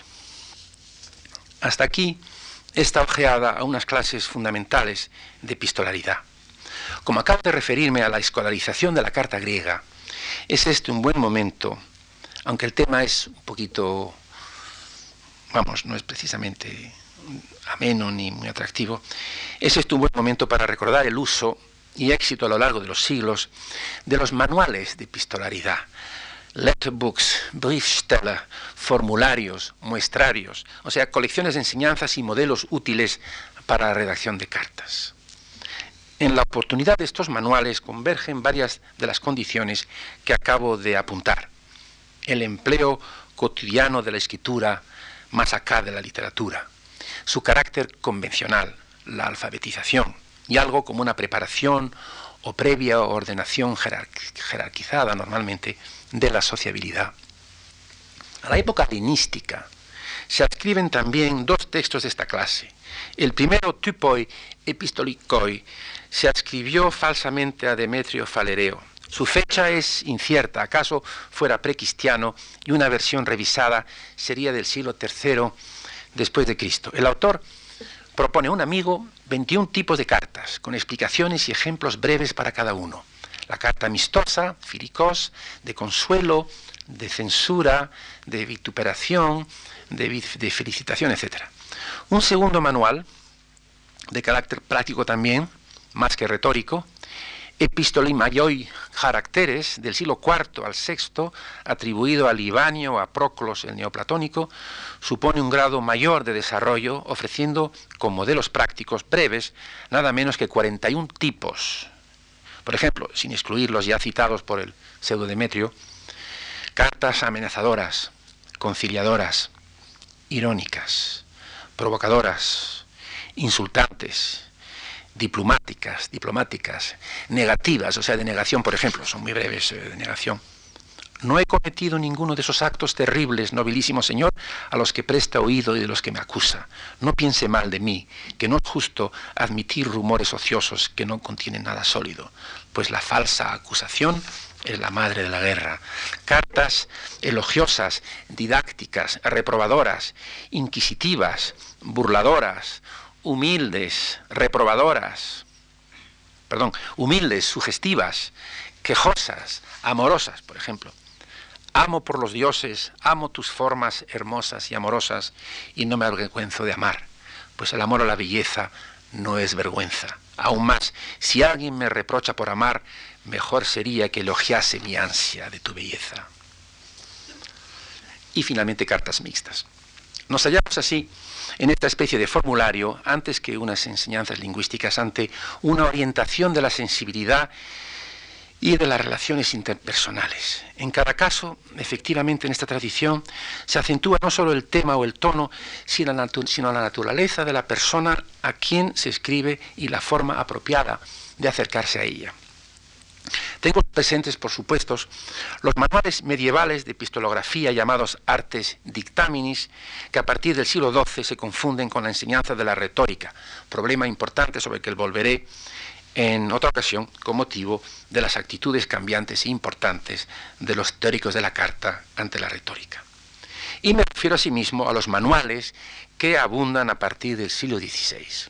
Hasta aquí esta ojeada a unas clases fundamentales de epistolaridad. Como acabo de referirme a la escolarización de la carta griega, es este un buen momento, aunque el tema es un poquito, vamos, no es precisamente ameno ni muy atractivo, es este un buen momento para recordar el uso y éxito a lo largo de los siglos de los manuales de epistolaridad, letterbooks, briefsteller, formularios, muestrarios, o sea, colecciones de enseñanzas y modelos útiles para la redacción de cartas. En la oportunidad de estos manuales convergen varias de las condiciones que acabo de apuntar. El empleo cotidiano de la escritura más acá de la literatura, su carácter convencional, la alfabetización, y algo como una preparación o previa ordenación jerarquizada normalmente de la sociabilidad. A la época helenística se adscriben también dos textos de esta clase. El primero, Tupoi Epistolikoi, se adscribió falsamente a Demetrio Falereo. Su fecha es incierta, acaso fuera precristiano y una versión revisada sería del siglo III después de Cristo. El autor propone a un amigo 21 tipos de cartas, con explicaciones y ejemplos breves para cada uno. La carta amistosa, firicos, de consuelo, de censura, de vituperación, de, de felicitación, etc. Un segundo manual, de carácter práctico también, más que retórico, Epistolimayoi Caracteres del siglo IV al VI, atribuido a Libanio o a Proclos el neoplatónico, supone un grado mayor de desarrollo, ofreciendo con modelos prácticos breves nada menos que 41 tipos. Por ejemplo, sin excluir los ya citados por el pseudo Demetrio, cartas amenazadoras, conciliadoras, irónicas, provocadoras, insultantes, diplomáticas, diplomáticas, negativas, o sea, de negación, por ejemplo, son muy breves eh, de negación. No he cometido ninguno de esos actos terribles, nobilísimo Señor, a los que presta oído y de los que me acusa. No piense mal de mí, que no es justo admitir rumores ociosos que no contienen nada sólido, pues la falsa acusación es la madre de la guerra. Cartas elogiosas, didácticas, reprobadoras, inquisitivas, burladoras, humildes, reprobadoras, perdón, humildes, sugestivas, quejosas, amorosas, por ejemplo. Amo por los dioses, amo tus formas hermosas y amorosas, y no me avergüenzo de amar, pues el amor a la belleza no es vergüenza. Aún más, si alguien me reprocha por amar, mejor sería que elogiase mi ansia de tu belleza. Y finalmente cartas mixtas. Nos hallamos así en esta especie de formulario, antes que unas enseñanzas lingüísticas, ante una orientación de la sensibilidad y de las relaciones interpersonales. En cada caso, efectivamente, en esta tradición se acentúa no solo el tema o el tono, sino la naturaleza de la persona a quien se escribe y la forma apropiada de acercarse a ella. Tengo presentes, por supuesto, los manuales medievales de epistolografía llamados artes dictaminis, que a partir del siglo XII se confunden con la enseñanza de la retórica, problema importante sobre el que volveré en otra ocasión con motivo de las actitudes cambiantes e importantes de los teóricos de la carta ante la retórica. Y me refiero asimismo a los manuales que abundan a partir del siglo XVI.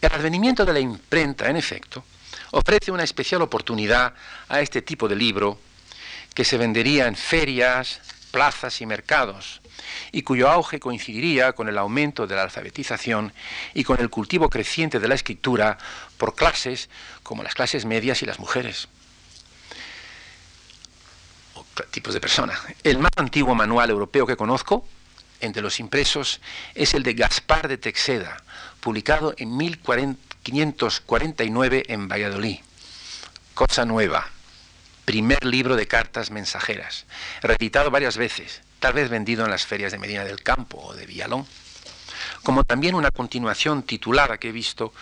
El advenimiento de la imprenta, en efecto, ofrece una especial oportunidad a este tipo de libro que se vendería en ferias, plazas y mercados, y cuyo auge coincidiría con el aumento de la alfabetización y con el cultivo creciente de la escritura por clases como las clases medias y las mujeres. Tipos de personas. El más antiguo manual europeo que conozco, entre los impresos, es el de Gaspar de Texeda, publicado en 1040 549 en Valladolid. Cosa nueva. Primer libro de cartas mensajeras. Reeditado varias veces, tal vez vendido en las ferias de Medina del Campo o de Villalón. Como también una continuación titulada que he visto,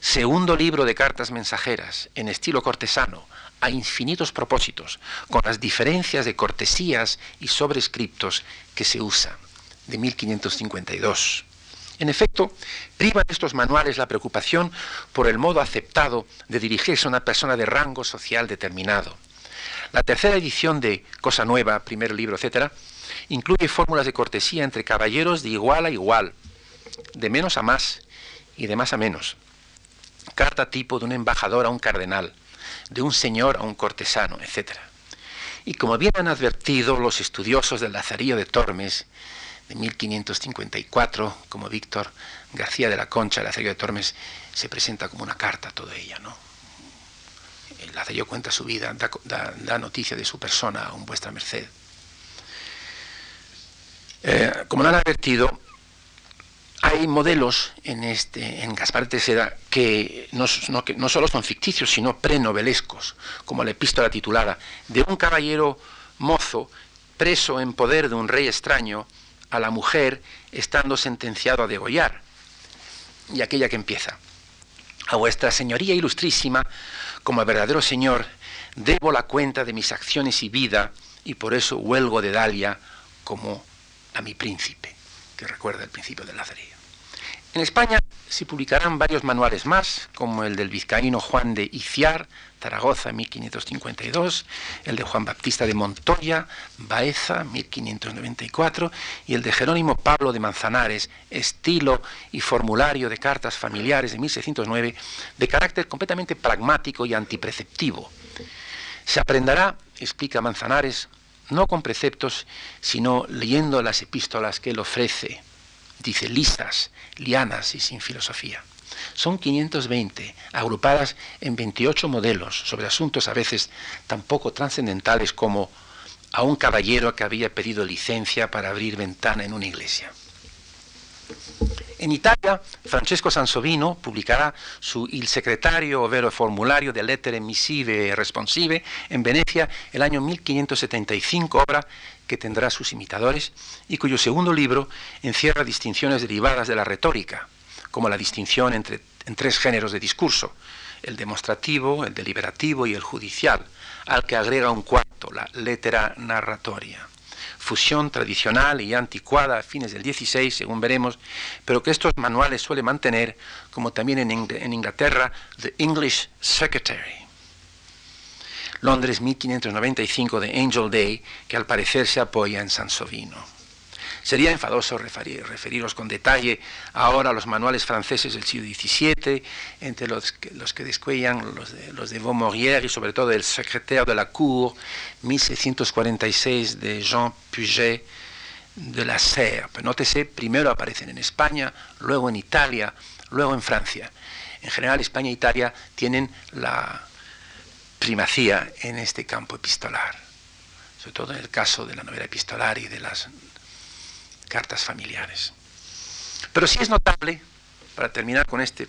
Segundo libro de cartas mensajeras, en estilo cortesano, a infinitos propósitos, con las diferencias de cortesías y sobrescriptos que se usan, de 1552. En efecto, privan estos manuales la preocupación por el modo aceptado de dirigirse a una persona de rango social determinado. La tercera edición de Cosa Nueva, primer libro, etc., incluye fórmulas de cortesía entre caballeros de igual a igual, de menos a más y de más a menos. Carta tipo de un embajador a un cardenal, de un señor a un cortesano, etc. Y como bien han advertido los estudiosos del Lazarillo de Tormes, de 1554, como Víctor García de la Concha, el acerio de Tormes, se presenta como una carta toda ella, ¿no? Lazarillo cuenta su vida, da, noticia de su persona a un vuestra merced. Eh, como lo han advertido, hay modelos en, este, en Gaspar de Seda que no, que no solo son ficticios, sino prenovelescos, como la epístola titulada de un caballero mozo preso en poder de un rey extraño a la mujer estando sentenciado a degollar. Y aquella que empieza. A vuestra señoría ilustrísima, como verdadero señor, debo la cuenta de mis acciones y vida, y por eso huelgo de Dalia como a mi príncipe, que recuerda el principio del Lazarillo. En España se publicarán varios manuales más, como el del vizcaíno Juan de Iciar, Zaragoza, 1552, el de Juan Baptista de Montoya, Baeza, 1594, y el de Jerónimo Pablo de Manzanares, estilo y formulario de cartas familiares de 1609, de carácter completamente pragmático y antipreceptivo. Se aprenderá, explica Manzanares, no con preceptos, sino leyendo las epístolas que él ofrece, dice lisas, lianas y sin filosofía. Son 520, agrupadas en 28 modelos sobre asuntos a veces tan poco trascendentales como a un caballero que había pedido licencia para abrir ventana en una iglesia. En Italia, Francesco Sansovino publicará su Il secretario ovvero formulario de lettere missive e responsive en Venecia el año 1575, obra que tendrá sus imitadores y cuyo segundo libro encierra distinciones derivadas de la retórica, como la distinción entre en tres géneros de discurso, el demostrativo, el deliberativo y el judicial, al que agrega un cuarto, la lettera narratoria fusión tradicional y anticuada a fines del XVI, según veremos, pero que estos manuales suele mantener, como también en, Inglaterra, The English Secretary. Londres 1595 de Angel Day, que al parecer se apoya en Sansovino. Sería enfadoso referiros con detalle ahora a los manuales franceses del siglo XVII, entre los que, los que descuellan los de, los y sobre todo el secretario de la Cour, 1646 de Jean Puget de la Serre. Nótese, primero aparecen en España, luego en Italia, luego en Francia. En general, España e Italia tienen la primacía en este campo epistolar, sobre todo en el caso de la novela epistolar y de las cartas familiares. Pero sí es notable, para terminar con este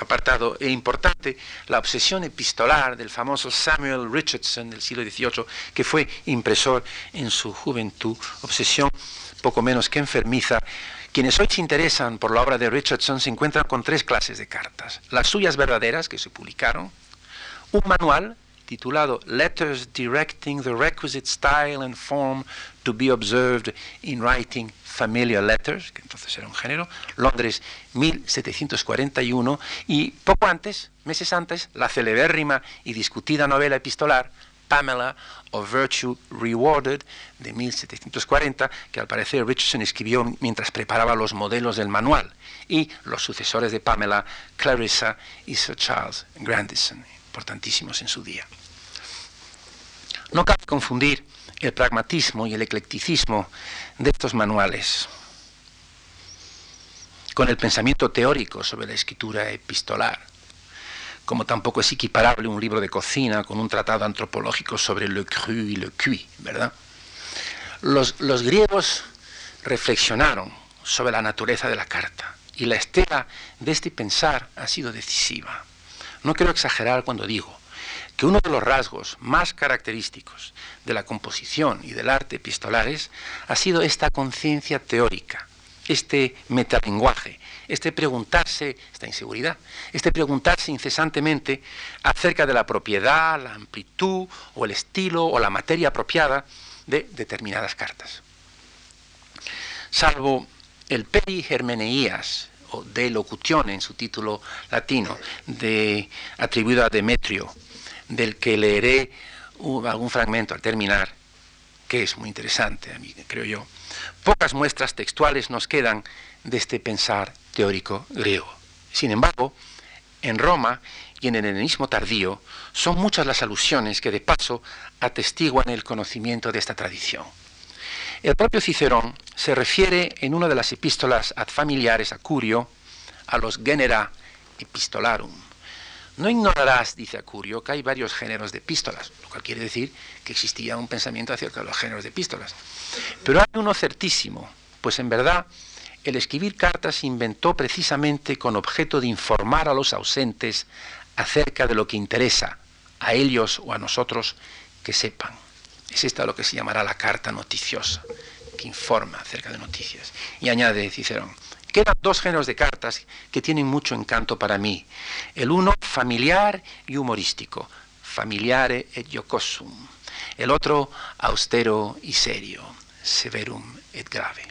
apartado e importante, la obsesión epistolar del famoso Samuel Richardson del siglo XVIII, que fue impresor en su juventud, obsesión poco menos que enfermiza. Quienes hoy se interesan por la obra de Richardson se encuentran con tres clases de cartas. Las suyas verdaderas, que se publicaron, un manual titulado Letters Directing the Requisite Style and Form to be Observed in Writing Familiar Letters, que entonces era un género, Londres 1741, y poco antes, meses antes, la celebérrima y discutida novela epistolar Pamela of Virtue Rewarded de 1740, que al parecer Richardson escribió mientras preparaba los modelos del manual, y los sucesores de Pamela, Clarissa y Sir Charles Grandison importantísimos en su día. No cabe confundir el pragmatismo y el eclecticismo de estos manuales con el pensamiento teórico sobre la escritura epistolar, como tampoco es equiparable un libro de cocina con un tratado antropológico sobre le cru y le cuit, ¿verdad? Los, los griegos reflexionaron sobre la naturaleza de la carta y la estela de este pensar ha sido decisiva. No quiero exagerar cuando digo que uno de los rasgos más característicos de la composición y del arte epistolares ha sido esta conciencia teórica, este metalenguaje, este preguntarse, esta inseguridad, este preguntarse incesantemente acerca de la propiedad, la amplitud o el estilo o la materia apropiada de determinadas cartas. Salvo el Peri Hermeneías, de locución en su título latino, de, atribuido a Demetrio, del que leeré algún fragmento al terminar, que es muy interesante, a mí, creo yo. Pocas muestras textuales nos quedan de este pensar teórico griego. Sin embargo, en Roma y en el helenismo tardío son muchas las alusiones que de paso atestiguan el conocimiento de esta tradición. El propio Cicerón se refiere en una de las epístolas ad familiares a Curio a los genera epistolarum, No ignorarás, dice Acurio, que hay varios géneros de epístolas, lo cual quiere decir que existía un pensamiento acerca de los géneros de epístolas. Pero hay uno certísimo, pues en verdad el escribir cartas se inventó precisamente con objeto de informar a los ausentes acerca de lo que interesa a ellos o a nosotros que sepan. Es esta lo que se llamará la carta noticiosa, que informa acerca de noticias. Y añade Cicerón, quedan dos géneros de cartas que tienen mucho encanto para mí. El uno familiar y humorístico, familiare et jocosum. El otro austero y serio, severum et grave.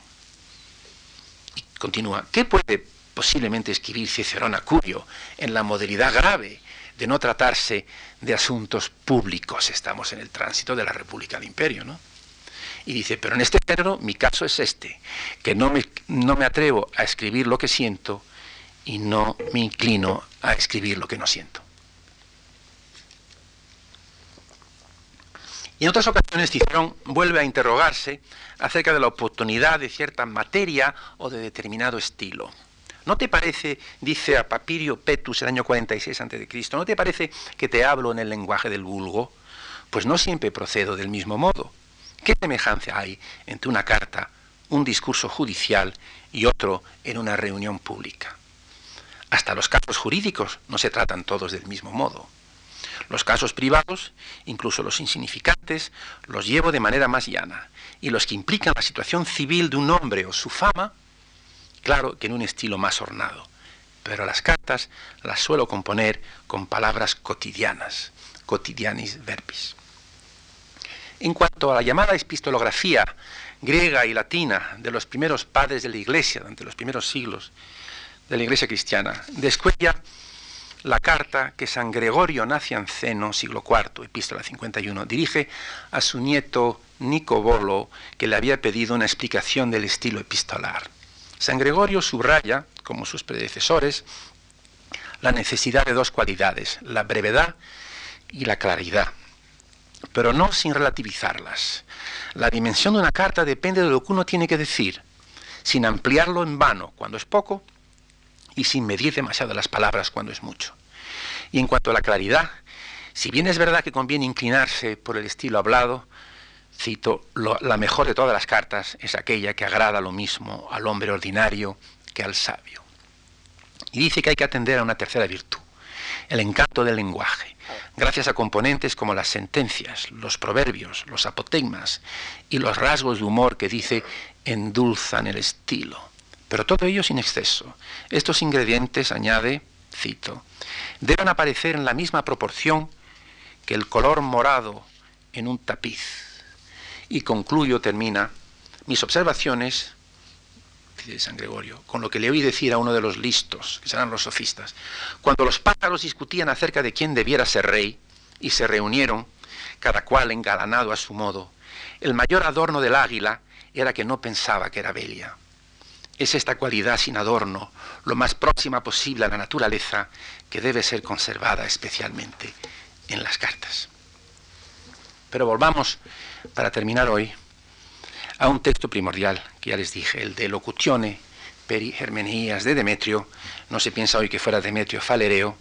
Y continúa, ¿qué puede posiblemente escribir Cicerón a Curio en la modalidad grave de no tratarse de asuntos públicos. Estamos en el tránsito de la República del Imperio, ¿no? Y dice, pero en este género mi caso es este, que no me, no me atrevo a escribir lo que siento y no me inclino a escribir lo que no siento. Y en otras ocasiones Cicerón vuelve a interrogarse acerca de la oportunidad de cierta materia o de determinado estilo. ¿No te parece, dice a Papirio Petus el año 46 a.C., ¿no te parece que te hablo en el lenguaje del vulgo? Pues no siempre procedo del mismo modo. ¿Qué semejanza hay entre una carta, un discurso judicial y otro en una reunión pública? Hasta los casos jurídicos no se tratan todos del mismo modo. Los casos privados, incluso los insignificantes, los llevo de manera más llana, y los que implican la situación civil de un hombre o su fama, claro que en un estilo más ornado, pero las cartas las suelo componer con palabras cotidianas, cotidianis verbis. En cuanto a la llamada epistolografía griega y latina de los primeros padres de la Iglesia, durante los primeros siglos de la Iglesia cristiana, descuella la carta que San Gregorio Nacianceno, siglo IV, epístola 51, dirige a su nieto Nicobolo, que le había pedido una explicación del estilo epistolar. San Gregorio subraya, como sus predecesores, la necesidad de dos cualidades, la brevedad y la claridad, pero no sin relativizarlas. La dimensión de una carta depende de lo que uno tiene que decir, sin ampliarlo en vano cuando es poco y sin medir demasiado las palabras cuando es mucho. Y en cuanto a la claridad, si bien es verdad que conviene inclinarse por el estilo hablado, cito, la mejor de todas las cartas es aquella que agrada lo mismo al hombre ordinario que al sabio. Y dice que hay que atender a una tercera virtud, el encanto del lenguaje, gracias a componentes como las sentencias, los proverbios, los apotegmas y los rasgos de humor que dice endulzan el estilo. Pero todo ello sin exceso. Estos ingredientes, añade, cito, deben aparecer en la misma proporción que el color morado en un tapiz y concluyo, termina, mis observaciones, dice San Gregorio, con lo que le oí decir a uno de los listos, que serán los sofistas, cuando los pájaros discutían acerca de quién debiera ser rey, y se reunieron, cada cual engalanado a su modo, el mayor adorno del águila era que no pensaba que era bella. Es esta cualidad sin adorno, lo más próxima posible a la naturaleza, que debe ser conservada especialmente en las cartas. Pero volvamos para terminar hoy, a un texto primordial que ya les dije, el de Locutione peri Hermeneías de Demetrio, no se piensa hoy que fuera Demetrio Falereo.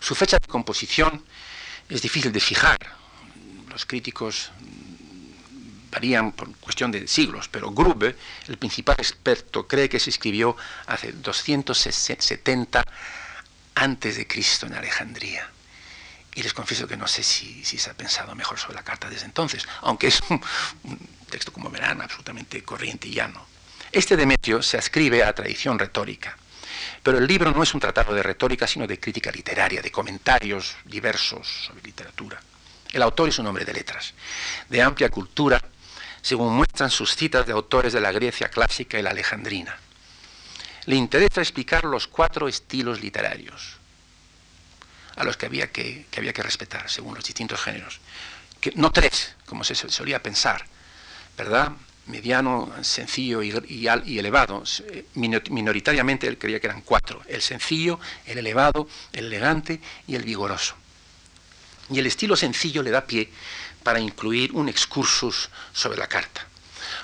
Su fecha de composición es difícil de fijar, los críticos varían por cuestión de siglos, pero Grube, el principal experto, cree que se escribió hace 270 antes de en Alejandría. Y les confieso que no sé si, se ha pensado mejor sobre la carta desde entonces, aunque es un, texto, como verán, absolutamente corriente y llano. Este Demetrio se ascribe a tradición retórica, pero el libro no es un tratado de retórica, sino de crítica literaria, de comentarios diversos sobre literatura. El autor es un hombre de letras, de amplia cultura, según muestran sus citas de autores de la Grecia clásica y la alejandrina. Le interesa explicar los cuatro estilos literarios, a los que había que, había que respetar, según los distintos géneros. Que, no tres, como se solía pensar, ¿verdad? Mediano, sencillo y, y, elevado. Eh, minoritariamente él creía que eran cuatro: el sencillo, el elevado, el elegante y el vigoroso. Y el estilo sencillo le da pie para incluir un excursus sobre la carta.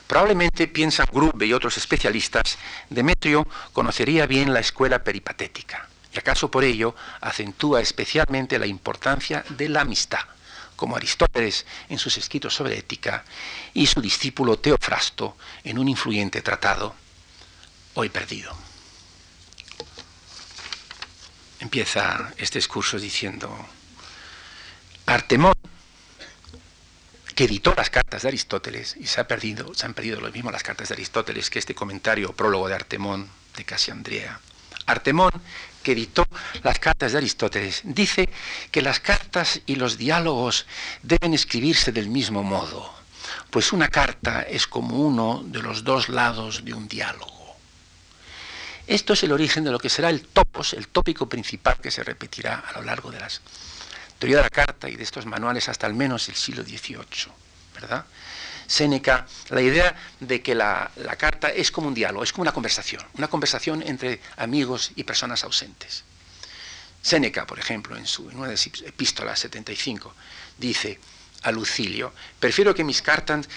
Probablemente, piensan Grube y otros especialistas, Demetrio conocería bien la escuela peripatética y acaso por ello acentúa especialmente la importancia de la amistad, como Aristóteles en sus escritos sobre ética y su discípulo Teofrasto en un influyente tratado, hoy perdido. Empieza este discurso diciendo, Artemón, que editó las cartas de Aristóteles, y se, ha perdido, se han perdido lo mismo las cartas de Aristóteles que este comentario prólogo de Artemón de Casiandrea. Artemón, que editó las cartas de Aristóteles, dice que las cartas y los diálogos deben escribirse del mismo modo, pues una carta es como uno de los dos lados de un diálogo. Esto es el origen de lo que será el topos, el tópico principal que se repetirá a lo largo de las teoría de la carta y de estos manuales hasta al menos el siglo XVIII, ¿verdad? Séneca, la idea de que la, carta es como un diálogo, es como una conversación, una conversación entre amigos y personas ausentes. Séneca, por ejemplo, en, su, en una de sus epístolas 75, dice a Lucilio, prefiero que mis cartas,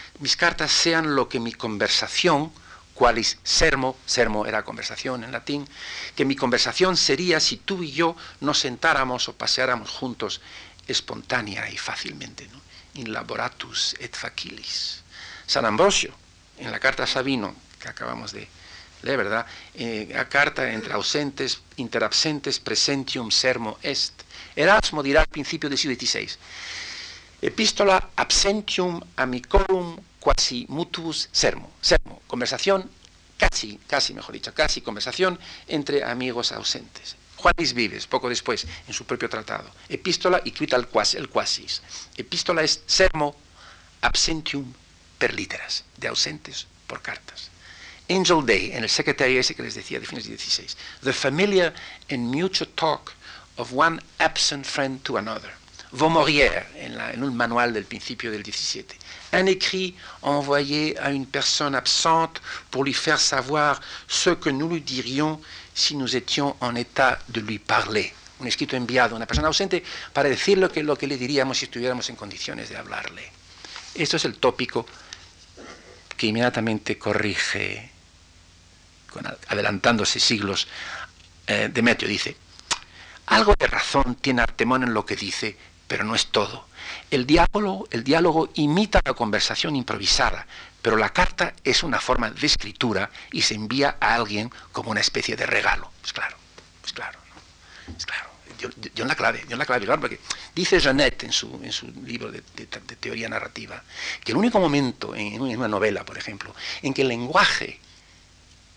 sean lo que mi conversación, es sermo, sermo era conversación en latín, que mi conversación sería si tú y yo nos sentáramos o paseáramos juntos espontánea y fácilmente, in laboratus et facilis. San Ambrosio, en la carta a Sabino, que acabamos de leer, ¿verdad? Eh, la carta entre ausentes, interabsentes, presentium sermo est. Erasmo dirá al principio del siglo XVI, epístola absentium amicorum quasi mutus sermo. Sermo, conversación, casi, casi, mejor dicho, casi conversación entre amigos ausentes. Juan Luis Vives, poco después, en su propio tratado. Epístola y quita el quasis. Epístola es sermo absentium per literas, de ausentes por cartas. Angel Day, en el secretario ese que les decía de fines de 16. The familiar and mutual talk of one absent friend to another. Vaumorière, en, en un manual del principio del 17. Un écrit envoyé une personne absente pour lui faire savoir ce que nous lui dirions si nous étions en état de lui parler. Un escrito enviado a una persona ausente para decirle que, lo que le diríamos si estuviéramos en condiciones de hablarle. Esto es el tópico que inmediatamente corrige, adelantándose siglos, eh, Demetrio dice, algo de razón tiene Artemón en lo que dice, pero no es todo. El diálogo, el diálogo imita la conversación improvisada, pero la carta es una forma de escritura y se envía a alguien como una especie de regalo. Es claro, es claro, es claro. Yo, en la clave, en la clave, claro, porque dice Jeannette en su, en su libro de, teoría narrativa que el único momento en una novela, por ejemplo, en que el lenguaje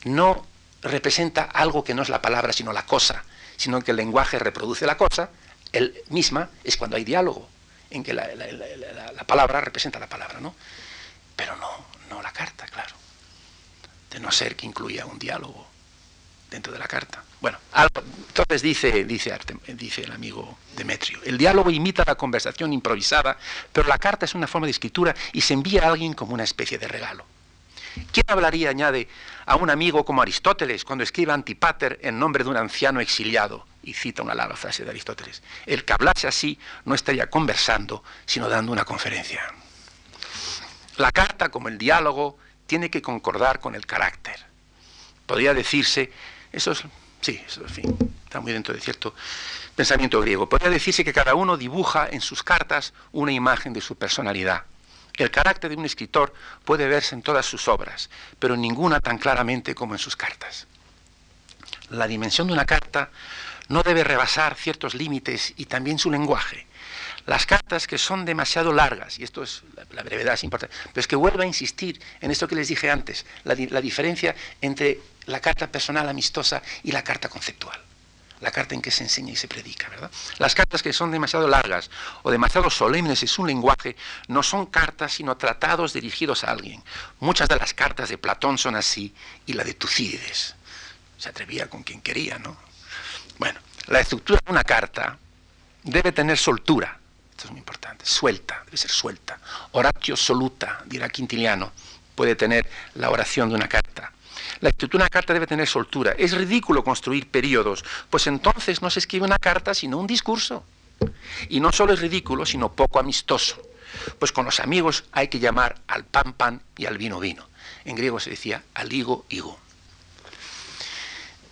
no representa algo que no es la palabra, sino la cosa, sino que el lenguaje reproduce la cosa, el misma es cuando hay diálogo, en que la, palabra representa la palabra, ¿no? Pero no, no la carta, claro. De no ser que incluya un diálogo dentro de la carta. Bueno, entonces dice, dice, el amigo Demetrio, el diálogo imita la conversación improvisada, pero la carta es una forma de escritura y se envía a alguien como una especie de regalo. ¿Quién hablaría, añade, a un amigo como Aristóteles cuando escribe Antipater en nombre de un anciano exiliado? Y cita una larga frase de Aristóteles. El que hablase así no estaría conversando, sino dando una conferencia. La carta, como el diálogo, tiene que concordar con el carácter. Podría decirse, eso es, sí, en fin, está muy dentro de cierto pensamiento griego. Podría decirse que cada uno dibuja en sus cartas una imagen de su personalidad. El carácter de un escritor puede verse en todas sus obras, pero en ninguna tan claramente como en sus cartas. La dimensión de una carta no debe rebasar ciertos límites y también su lenguaje. Las cartas que son demasiado largas, y esto es la, brevedad es importante, pero es que vuelvo a insistir en esto que les dije antes, la diferencia entre la carta personal amistosa y la carta conceptual la carta en que se enseña y se predica, ¿verdad? Las cartas que son demasiado largas o demasiado solemnes en su lenguaje no son cartas sino tratados dirigidos a alguien. Muchas de las cartas de Platón son así y la de Tucídides. Se atrevía con quien quería, ¿no? Bueno, la estructura de una carta debe tener soltura, esto es muy importante, suelta, debe ser suelta. Oratio soluta, dirá Quintiliano, puede tener la oración de una carta. La escritura de una carta debe tener soltura. Es ridículo construir periodos, pues entonces no se escribe una carta sino un discurso. Y no solo es ridículo, sino poco amistoso. Pues con los amigos hay que llamar al pan pan y al vino vino. En griego se decía al higo higo.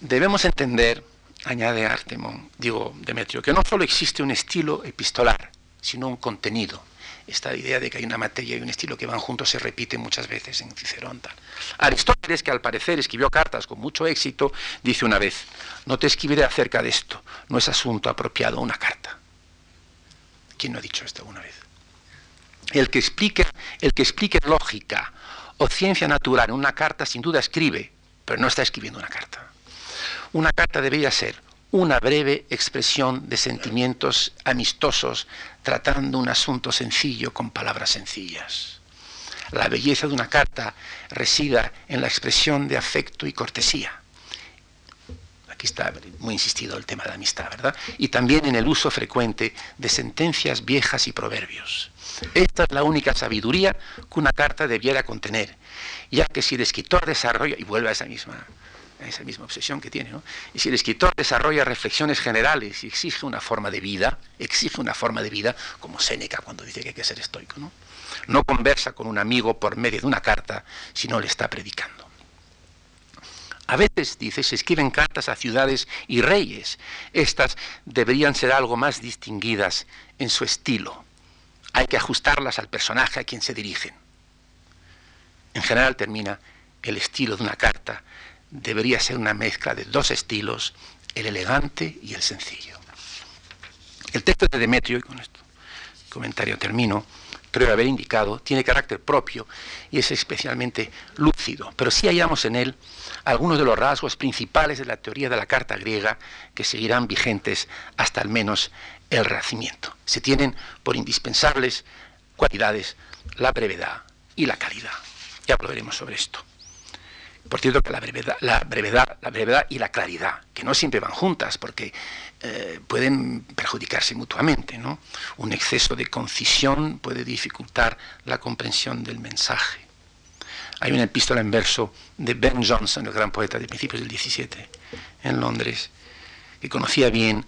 Debemos entender añade Artemon, digo Demetrio, que no solo existe un estilo epistolar, sino un contenido. Esta idea de que hay una materia y un estilo que van juntos se repite muchas veces en Cicerón. Aristóteles, que al parecer escribió cartas con mucho éxito, dice una vez, no te escribiré acerca de esto, no es asunto apropiado una carta. ¿Quién no ha dicho esto una vez? El que explique, el que explique lógica o ciencia natural en una carta sin duda escribe, pero no está escribiendo una carta. Una carta debería ser una breve expresión de sentimientos amistosos tratando un asunto sencillo con palabras sencillas. La belleza de una carta resida en la expresión de afecto y cortesía. Aquí está muy insistido el tema de la amistad, ¿verdad? Y también en el uso frecuente de sentencias viejas y proverbios. Esta es la única sabiduría que una carta debiera contener, ya que si el escritor desarrolla, y vuelve a esa misma esa misma obsesión que tiene. ¿no? Y si el escritor desarrolla reflexiones generales y exige una forma de vida, exige una forma de vida, como Séneca cuando dice que hay que ser estoico, ¿no? No conversa con un amigo por medio de una carta, sino le está predicando. A veces, dice, se escriben cartas a ciudades y reyes. Estas deberían ser algo más distinguidas en su estilo. Hay que ajustarlas al personaje a quien se dirigen. En general termina el estilo de una carta debería ser una mezcla de dos estilos, el elegante y el sencillo. El texto de Demetrio, y con este comentario termino, creo haber indicado, tiene carácter propio y es especialmente lúcido, pero sí hallamos en él algunos de los rasgos principales de la teoría de la carta griega que seguirán vigentes hasta al menos el Renacimiento. Se tienen por indispensables cualidades la brevedad y la calidad. Ya hablaremos sobre esto. Por cierto, que la brevedad, la brevedad, y la claridad, que no siempre van juntas, porque eh, pueden perjudicarse mutuamente. ¿no? Un exceso de concisión puede dificultar la comprensión del mensaje. Hay una epístola en verso de Ben Jonson, el gran poeta de principios del 17, en Londres, que conocía bien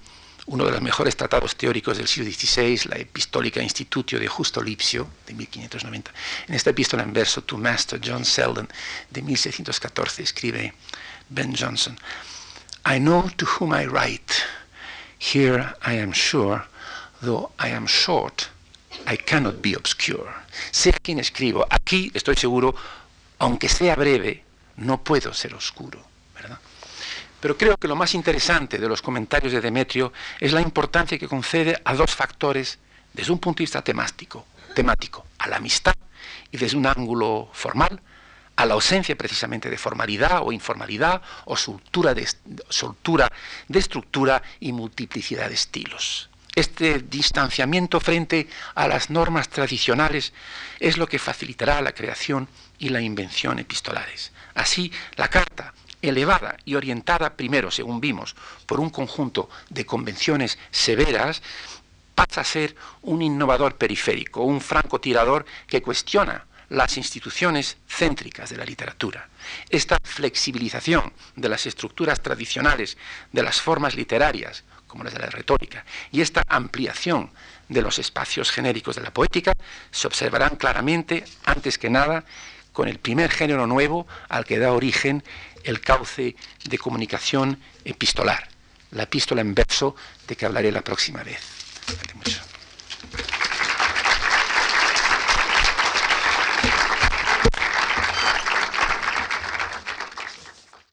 uno de los mejores tratados teóricos del siglo XVI, la Epistólica Institutio de Justo Lipsio, de 1590. En esta epístola en verso, To Master John Selden, de 1614, escribe Ben Jonson, I know to whom I write, here I am sure, though I am short, I cannot be obscure. Sé a quién escribo, aquí estoy seguro, aunque sea breve, no puedo ser oscuro. Pero creo que lo más interesante de los comentarios de Demetrio es la importancia que concede a dos factores desde un punto de vista temático, temático a la amistad y desde un ángulo formal, a la ausencia precisamente de formalidad o informalidad o soltura de, soltura de estructura y multiplicidad de estilos. Este distanciamiento frente a las normas tradicionales es lo que facilitará la creación y la invención epistolares. Así, la carta elevada y orientada primero, según vimos, por un conjunto de convenciones severas, pasa a ser un innovador periférico, un francotirador que cuestiona las instituciones céntricas de la literatura. Esta flexibilización de las estructuras tradicionales de las formas literarias, como las de la retórica, y esta ampliación de los espacios genéricos de la poética se observarán claramente, antes que nada, con el primer género nuevo al que da origen el cauce de comunicación epistolar, la epístola en verso de que hablaré la próxima vez.